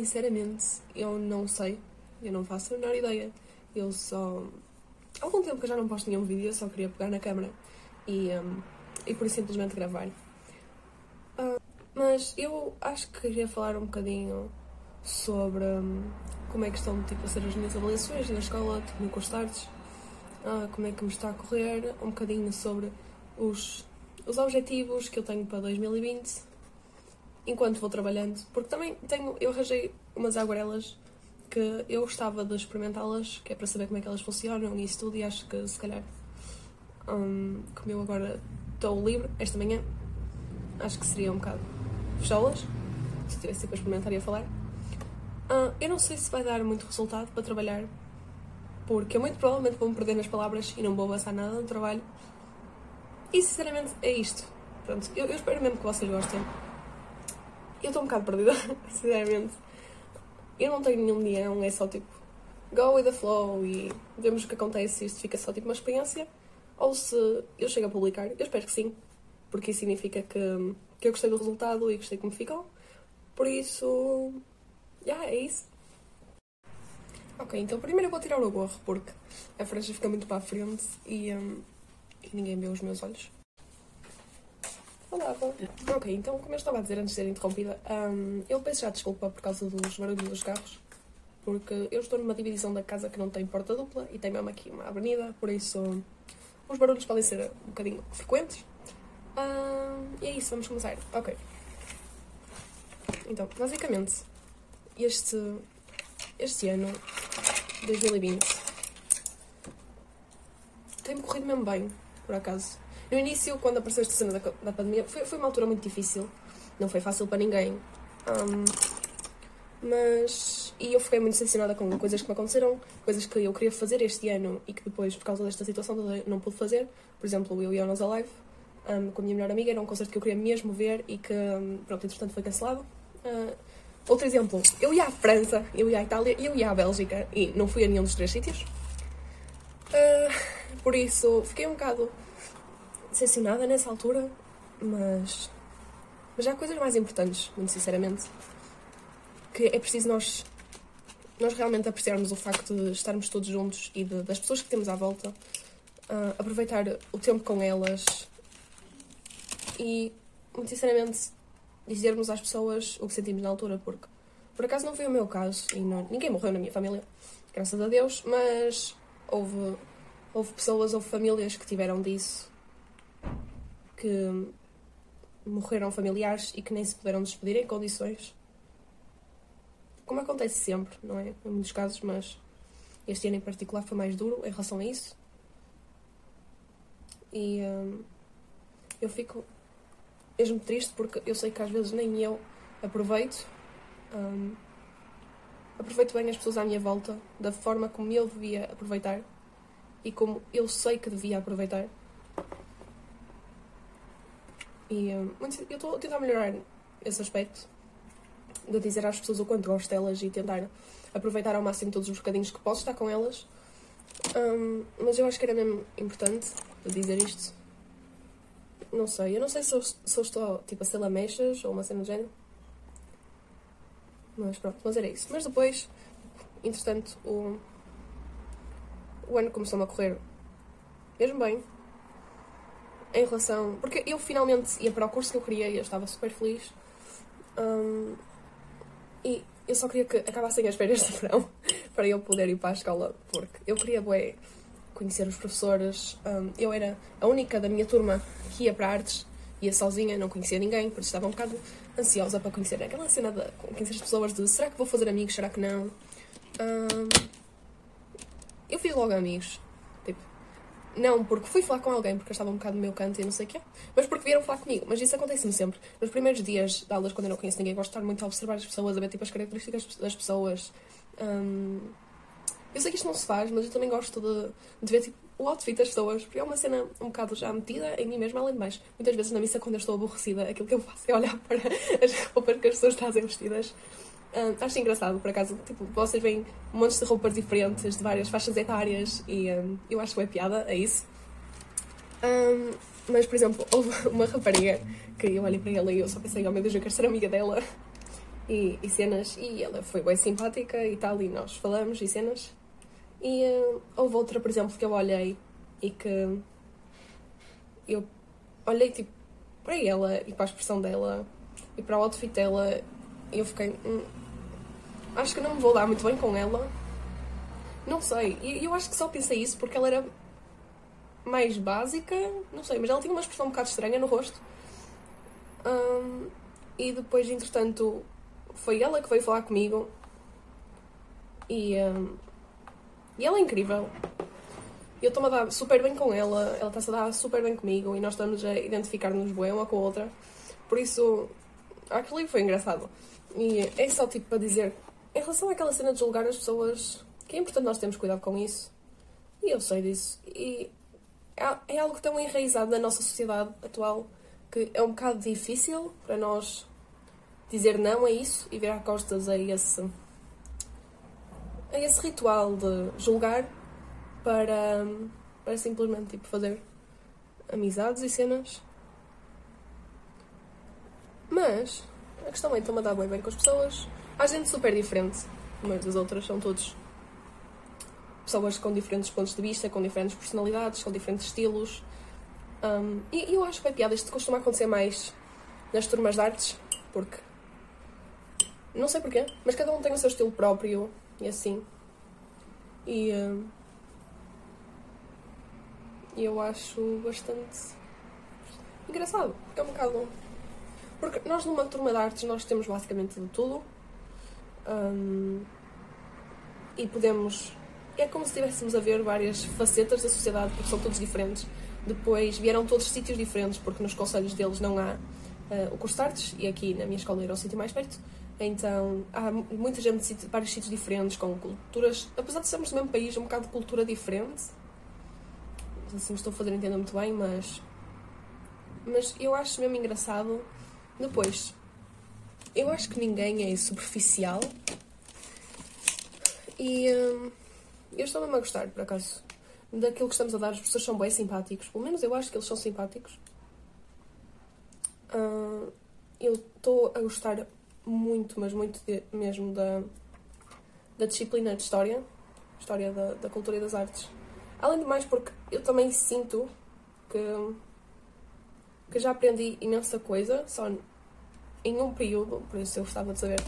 sinceramente, eu não sei. Eu não faço a menor ideia. Eu só. Há algum tempo que eu já não posto nenhum vídeo, eu só queria pegar na câmera e, um, e por simplesmente gravar. Uh, mas eu acho que queria falar um bocadinho sobre um, como é que estão tipo, a ser as minhas avaliações na escola, tipo, no curso de artes, uh, como é que me está a correr, um bocadinho sobre os, os objetivos que eu tenho para 2020 enquanto vou trabalhando, porque também tenho, eu arranjei umas aguarelas que eu gostava de experimentá-las, que é para saber como é que elas funcionam e isso tudo, e acho que se calhar, um, como eu agora estou livre esta manhã, acho que seria um bocado fechá-las, se tivesse para experimentar e a falar. Uh, eu não sei se vai dar muito resultado para trabalhar, porque eu muito provavelmente vou-me perder nas palavras e não vou avançar nada no trabalho. E sinceramente é isto. Pronto, eu, eu espero mesmo que vocês gostem. Eu estou um bocado perdida, sinceramente. Eu não tenho nenhum guião, é só tipo go with the flow e vemos o que acontece e isto fica só tipo uma experiência. Ou se eu chego a publicar, eu espero que sim, porque isso significa que, que eu gostei do resultado e gostei como ficou. Por isso, já, yeah, é isso. Ok, então primeiro eu vou tirar o gorro porque a franja fica muito para a frente e, um, e ninguém vê os meus olhos. Olá, Ok, então, como eu estava a dizer antes de ser interrompida, um, eu peço já desculpa por causa dos barulhos dos carros, porque eu estou numa divisão da casa que não tem porta dupla e tem mesmo aqui uma avenida, por isso os barulhos podem ser um bocadinho frequentes. Um, e é isso, vamos começar. Ok. Então, basicamente, este, este ano, 2020, tem-me corrido mesmo bem, por acaso. No início, quando apareceu esta cena da, da pandemia, foi, foi uma altura muito difícil. Não foi fácil para ninguém. Um, mas. E eu fiquei muito decepcionada com coisas que me aconteceram, coisas que eu queria fazer este ano e que depois, por causa desta situação, não pude fazer. Por exemplo, eu e a Nos Alive, um, com a minha melhor amiga, era um concerto que eu queria mesmo ver e que, um, pronto, entretanto foi cancelado. Uh, outro exemplo, eu ia à França, eu ia à Itália eu ia à Bélgica e não fui a nenhum dos três sítios. Uh, por isso, fiquei um bocado decepcionada nessa altura, mas, mas há coisas mais importantes, muito sinceramente, que é preciso nós, nós realmente apreciarmos o facto de estarmos todos juntos e de, das pessoas que temos à volta, uh, aproveitar o tempo com elas e, muito sinceramente, dizermos às pessoas o que sentimos na altura, porque por acaso não foi o meu caso e não, ninguém morreu na minha família, graças a Deus, mas houve, houve pessoas, houve famílias que tiveram disso que morreram familiares e que nem se puderam despedir em condições. Como acontece sempre, não é? Em muitos casos, mas este ano em particular foi mais duro em relação a isso. E hum, eu fico mesmo triste porque eu sei que às vezes nem eu aproveito. Hum, aproveito bem as pessoas à minha volta da forma como eu devia aproveitar e como eu sei que devia aproveitar. E hum, eu estou a tentar melhorar esse aspecto de dizer às pessoas o quanto gosto delas e tentar aproveitar ao máximo todos os bocadinhos que posso estar com elas. Um, mas eu acho que era mesmo importante dizer isto. Não sei, eu não sei se eu, se eu estou tipo, a ser lamechas ou uma cena do género. Mas pronto, mas era isso. Mas depois, entretanto, o, o ano começou-me a correr mesmo bem em relação. Porque eu finalmente ia para o curso que eu queria e eu estava super feliz. Um, e eu só queria que acabassem as férias de verão para eu poder ir para a escola, porque eu queria bué, conhecer os professores. Um, eu era a única da minha turma que ia para artes, ia sozinha, não conhecia ninguém, por isso estava um bocado ansiosa para conhecer aquela cena de conhecer as pessoas de será que vou fazer amigos, será que não? Um, eu fiz logo amigos. Não porque fui falar com alguém, porque eu estava um bocado no meu canto e não sei o quê, mas porque vieram falar comigo. Mas isso acontece-me sempre. Nos primeiros dias de aulas, quando eu não conheço ninguém, gosto de estar muito a observar as pessoas, a ver tipo, as características das pessoas. Um, eu sei que isto não se faz, mas eu também gosto de, de ver tipo, o outfit das pessoas, porque é uma cena um bocado já metida em mim mesma, além de mais. Muitas vezes na missa, quando eu estou aborrecida, aquilo que eu faço é olhar para as roupas que as pessoas trazem vestidas Uh, acho engraçado, por acaso, tipo, vocês veem um monte de roupas diferentes, de várias faixas etárias, e um, eu acho que é piada, é isso. Um, mas, por exemplo, houve uma rapariga que eu olhei para ela e eu só pensei, oh meu Deus, eu quero ser amiga dela. E, e cenas. E ela foi bem simpática e tal, e nós falamos e cenas. E uh, houve outra, por exemplo, que eu olhei e que eu olhei tipo para ela e para a expressão dela e para o outfit dela eu fiquei. Hum, acho que não me vou dar muito bem com ela. Não sei. E eu acho que só pensei isso porque ela era mais básica, não sei, mas ela tinha uma expressão um bocado estranha no rosto. Um, e depois, entretanto, foi ela que veio falar comigo. E, um, e ela é incrível. Eu estou-me a dar super bem com ela, ela está-se a dar super bem comigo e nós estamos a identificar-nos bem uma com a outra. Por isso, aquilo foi engraçado. E é só tipo para dizer, em relação àquela cena de julgar as pessoas, que é importante nós termos cuidado com isso. E eu sei disso. E é, é algo tão enraizado na nossa sociedade atual que é um bocado difícil para nós dizer não a isso e virar costas a esse, a esse ritual de julgar para, para simplesmente tipo, fazer amizades e cenas. Mas a questão é então a dar bem bem com as pessoas. Há gente super diferente umas das outras, são todos pessoas com diferentes pontos de vista, com diferentes personalidades, com diferentes estilos. Um, e, eu acho que é piada, isto costuma acontecer mais nas turmas de artes, porque não sei porquê, mas cada um tem o seu estilo próprio e assim. E um, eu acho bastante engraçado, porque é um bocado. Porque nós numa turma de artes nós temos basicamente de tudo. Um, e podemos é como se estivéssemos a ver várias facetas da sociedade, porque são todos diferentes. Depois vieram todos sítios diferentes, porque nos conselhos deles não há uh, o curso de artes, e aqui na minha escola era o sítio mais perto. Então há muita gente de vários sítios diferentes, com culturas, apesar de sermos do mesmo país, um bocado de cultura diferente. Assim estou a fazer entender muito bem, mas. Mas eu acho mesmo engraçado. Depois, eu acho que ninguém é superficial. E. Hum, eu estou mesmo a gostar, por acaso, daquilo que estamos a dar. Os professores são bem simpáticos. Pelo menos eu acho que eles são simpáticos. Uh, eu estou a gostar muito, mas muito de, mesmo da, da disciplina de História. História da, da Cultura e das Artes. Além de mais, porque eu também sinto que, que já aprendi imensa coisa, só em um período, por isso eu gostava de saber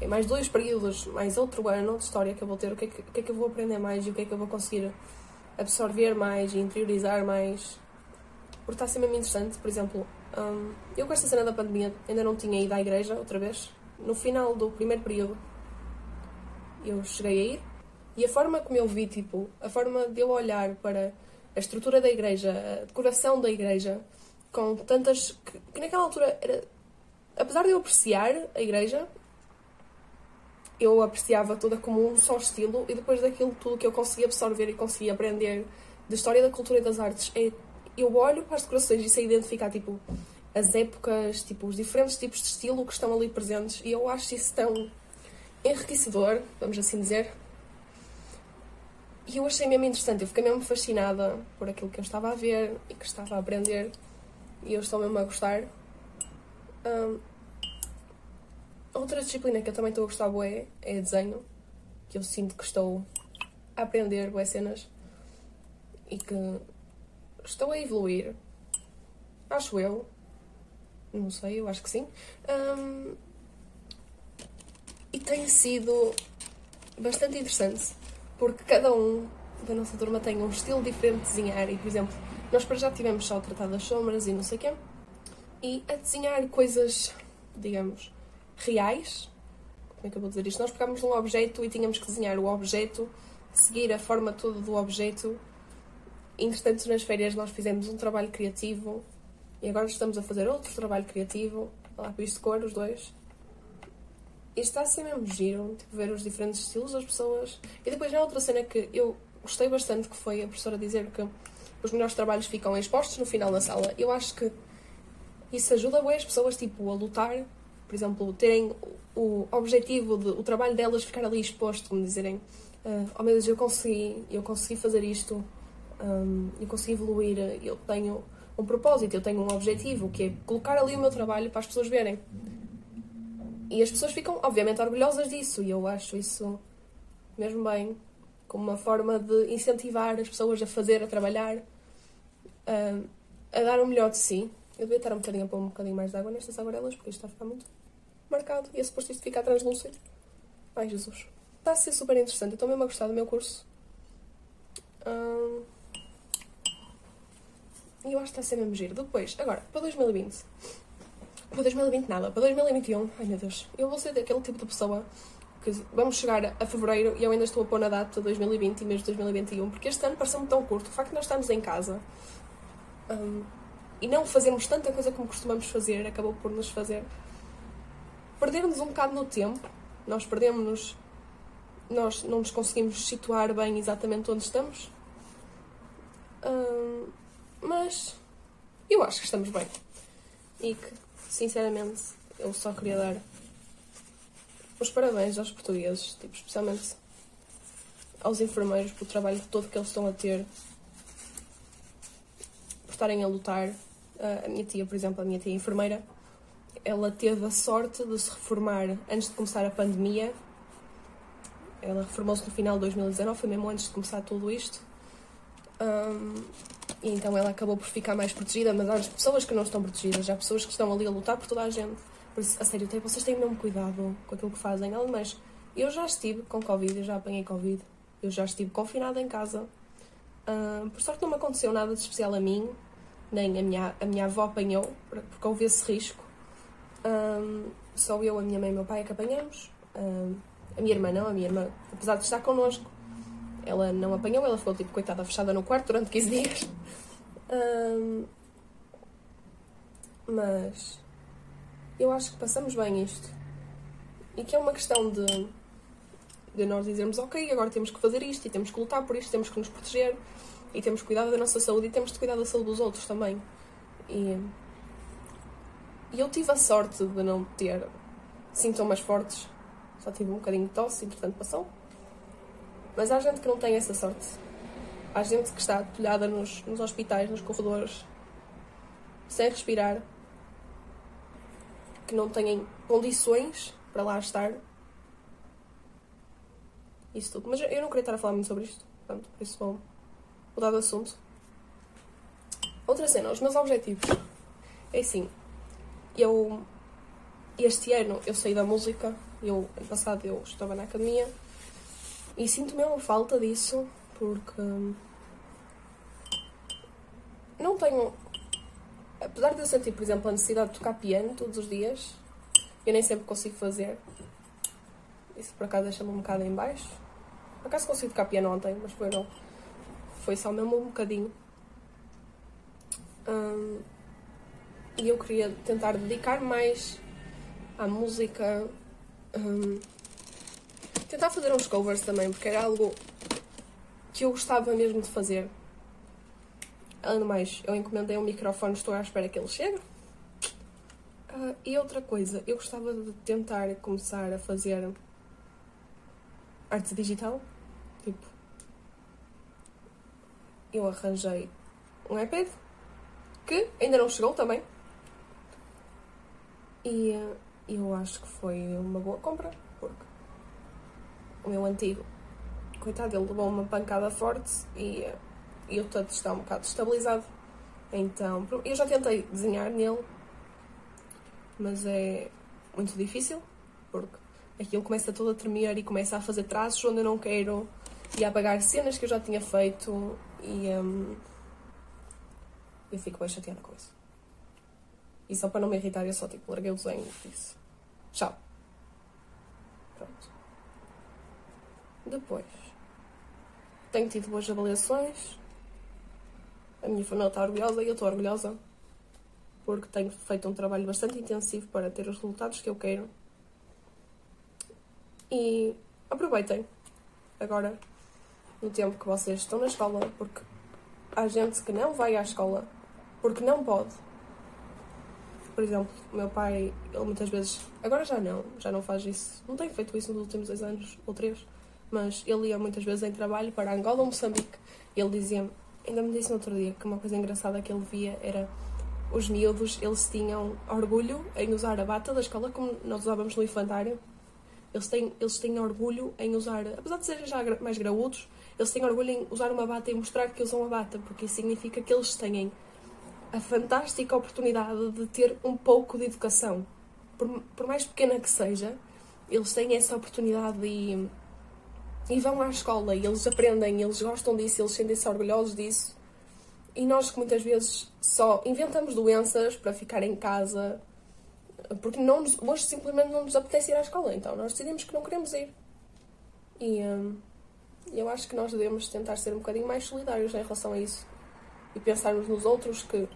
em mais dois períodos, mais outro ano de história que eu vou ter, o que, é que, o que é que eu vou aprender mais e o que é que eu vou conseguir absorver mais e interiorizar mais. Porque está a ser mesmo interessante. Por exemplo, um, eu com esta cena da pandemia ainda não tinha ido à igreja outra vez. No final do primeiro período, eu cheguei a ir e a forma como eu vi, tipo, a forma de eu olhar para a estrutura da igreja, a decoração da igreja, com tantas. que, que naquela altura era. Apesar de eu apreciar a igreja, eu apreciava toda como um só estilo e depois daquilo tudo que eu consegui absorver e consegui aprender da história da cultura e das artes, é, eu olho para as decorações e sei identificar tipo as épocas, tipo os diferentes tipos de estilo que estão ali presentes e eu acho isso tão enriquecedor, vamos assim dizer. E eu achei mesmo interessante, eu fiquei mesmo fascinada por aquilo que eu estava a ver e que estava a aprender e eu estou mesmo a gostar. Um, Outra disciplina que eu também estou a gostar bué é desenho, que eu sinto que estou a aprender bué cenas e que estou a evoluir. Acho eu. Não sei, eu acho que sim. Um, e tem sido bastante interessante, porque cada um da nossa turma tem um estilo diferente de desenhar e, por exemplo, nós para já tivemos só a tratar das sombras e não sei o quê, e a desenhar coisas, digamos, reais. Como é que eu vou dizer isto? Nós pegámos um objeto e tínhamos que desenhar o objeto, seguir a forma toda do objeto. Entretanto, nas férias nós fizemos um trabalho criativo e agora estamos a fazer outro trabalho criativo, lápis de cor, os dois. E está a mesmo giro, tipo, ver os diferentes estilos das pessoas. E depois há outra cena que eu gostei bastante, que foi a professora dizer que os melhores trabalhos ficam expostos no final da sala. Eu acho que isso ajuda bem as pessoas, tipo, a lutar por exemplo, terem o objetivo de o trabalho delas ficar ali exposto, como dizerem, uh, oh meu Deus, eu consegui, eu consegui fazer isto, um, eu consegui evoluir, eu tenho um propósito, eu tenho um objetivo, que é colocar ali o meu trabalho para as pessoas verem. E as pessoas ficam, obviamente, orgulhosas disso, e eu acho isso mesmo bem, como uma forma de incentivar as pessoas a fazer, a trabalhar, a, a dar o melhor de si. Eu devia estar um bocadinho a pôr um bocadinho mais de água nestas aguarelas, porque isto está a ficar muito marcado e é suposto isto ficar translúcido. Ai, Jesus. Está a ser super interessante. Eu estou mesmo a gostar do meu curso. Hum... E eu acho que está a ser mesmo giro. Depois, agora, para 2020. Para 2020 nada. Para 2021, ai meu Deus. Eu vou ser daquele tipo de pessoa que vamos chegar a fevereiro e eu ainda estou a pôr na data de 2020 e de 2021, porque este ano pareceu-me tão curto. O facto de nós estarmos em casa um, e não fazermos tanta coisa como costumamos fazer acabou por nos fazer perder-nos um bocado no tempo. Nós perdemos-nos, nós não nos conseguimos situar bem exatamente onde estamos. Mas eu acho que estamos bem. E que, sinceramente, eu só queria dar os parabéns aos portugueses, tipo, especialmente aos enfermeiros pelo trabalho todo que eles estão a ter, por estarem a lutar. A minha tia, por exemplo, a minha tia enfermeira, ela teve a sorte de se reformar antes de começar a pandemia. Ela reformou-se no final de 2019, foi mesmo antes de começar tudo isto. Um, e então ela acabou por ficar mais protegida, mas há pessoas que não estão protegidas, há pessoas que estão ali a lutar por toda a gente. Por isso, a sério, vocês têm mesmo cuidado com aquilo que fazem. Além mais, eu já estive com Covid, eu já apanhei Covid, eu já estive confinada em casa. Por sorte não me aconteceu nada de especial a mim, nem a minha, a minha avó apanhou, porque houve esse risco. Um, só eu, a minha mãe e o meu pai é que apanhamos. Um, a minha irmã não, a minha irmã, apesar de estar connosco, ela não apanhou, ela ficou tipo coitada fechada no quarto durante 15 dias. Um, mas eu acho que passamos bem isto. E que é uma questão de, de nós dizermos, ok, agora temos que fazer isto e temos que lutar por isto, temos que nos proteger e temos cuidar da nossa saúde e temos de cuidar da saúde dos outros também. E, e eu tive a sorte de não ter sintomas fortes. Só tive um bocadinho de tosse e, portanto, passou. Mas há gente que não tem essa sorte. Há gente que está atolhada nos, nos hospitais, nos corredores, sem respirar, que não têm condições para lá estar. Isso tudo. Mas eu não queria estar a falar muito sobre isto. Portanto, por isso vou mudar de assunto. Outra cena, os meus objetivos. É assim, eu este ano eu saí da música, eu ano passado eu estava na academia e sinto mesmo falta disso porque não tenho apesar de eu sentir, por exemplo, a necessidade de tocar piano todos os dias, eu nem sempre consigo fazer. Isso por acaso deixa-me um bocado em baixo. Por acaso consigo tocar piano ontem, mas foi não. Foi só mesmo um bocadinho. Hum, e eu queria tentar dedicar mais à música. Hum, tentar fazer uns covers também, porque era algo que eu gostava mesmo de fazer. Além do mais, eu encomendei um microfone, estou à espera que ele chegue. Uh, e outra coisa, eu gostava de tentar começar a fazer arte digital. Tipo, eu arranjei um iPad que ainda não chegou também. E uh, eu acho que foi uma boa compra, porque o meu antigo, coitado, ele levou uma pancada forte e. Uh, e o touch está um bocado estabilizado. Então, eu já tentei desenhar nele, mas é muito difícil, porque aquilo começa todo a tremer e começa a fazer traços onde eu não quero e a apagar cenas que eu já tinha feito e um, eu fico bem chateada com isso. E só para não me irritar, eu só tipo larguei o desenho e disse tchau. Pronto. Depois, tenho tido boas avaliações, a minha família está orgulhosa e eu estou orgulhosa porque tenho feito um trabalho bastante intensivo para ter os resultados que eu quero. E aproveitem agora no tempo que vocês estão na escola, porque há gente que não vai à escola porque não pode. Por exemplo, meu pai, ele muitas vezes, agora já não, já não faz isso, não tem feito isso nos últimos dois anos ou três, mas ele ia muitas vezes em trabalho para Angola ou Moçambique. E ele dizia-me: ainda me disse no outro dia que uma coisa engraçada que ele via era os miúdos, eles tinham orgulho em usar a bata da escola, como nós usávamos no infantário. Eles têm, eles têm orgulho em usar, apesar de serem já mais graúdos, eles têm orgulho em usar uma bata e mostrar que usam a bata, porque isso significa que eles têm a fantástica oportunidade de ter um pouco de educação. Por, por mais pequena que seja, eles têm essa oportunidade e, e vão à escola e eles aprendem, eles gostam disso, eles sentem-se orgulhosos disso. E nós que muitas vezes só inventamos doenças para ficar em casa, porque não nos, hoje simplesmente não nos apetece ir à escola, então nós decidimos que não queremos ir. E hum, eu acho que nós devemos tentar ser um bocadinho mais solidários em relação a isso e pensarmos nos outros que,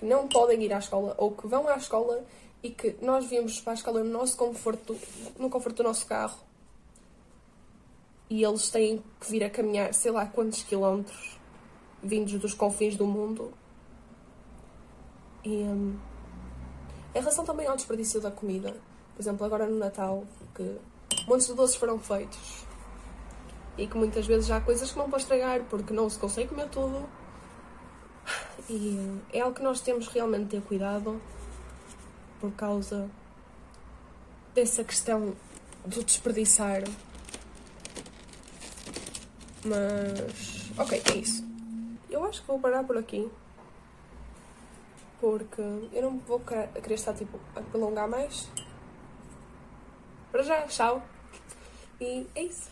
que não podem ir à escola ou que vão à escola e que nós viemos para a escola no nosso conforto, no conforto do nosso carro e eles têm que vir a caminhar sei lá quantos quilómetros vindos dos confins do mundo. E um, em relação também ao desperdício da comida, por exemplo, agora no Natal, que muitos doces foram feitos e que muitas vezes há coisas que não para estragar porque não se consegue comer tudo. E é algo que nós temos realmente de ter cuidado por causa dessa questão do desperdiçar. Mas, ok, é isso. Eu acho que vou parar por aqui. Porque eu não vou querer estar tipo a prolongar mais. Para já, tchau. E é isso.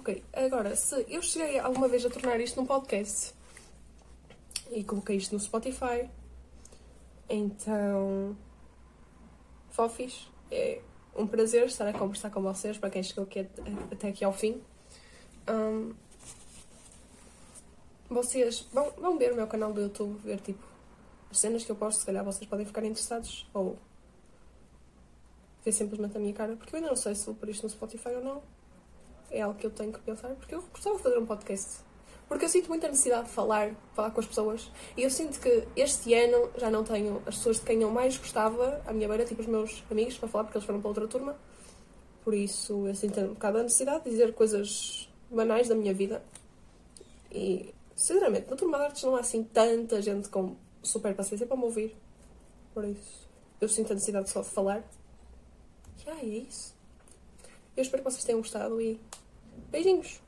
Ok, agora, se eu cheguei alguma vez a tornar isto num podcast e coloquei isto no Spotify, então. Fofis, é um prazer estar a conversar com vocês, para quem chegou aqui até aqui ao fim. Um, vocês vão, vão ver o meu canal do YouTube, ver tipo as cenas que eu posto, se calhar vocês podem ficar interessados, ou ver simplesmente a minha cara, porque eu ainda não sei se vou pôr isto no Spotify ou não. É algo que eu tenho que pensar, porque eu gostava de fazer um podcast. Porque eu sinto muita necessidade de falar, falar com as pessoas. E eu sinto que este ano já não tenho as pessoas de quem eu mais gostava à minha beira, tipo os meus amigos, para falar, porque eles foram para outra turma. Por isso eu sinto um bocado a necessidade de dizer coisas banais da minha vida. E Sinceramente, na turma de artes não há assim tanta gente com super paciência para me ouvir. Por isso, eu sinto a necessidade só de falar. E ah, é isso. Eu espero que vocês tenham gostado e beijinhos!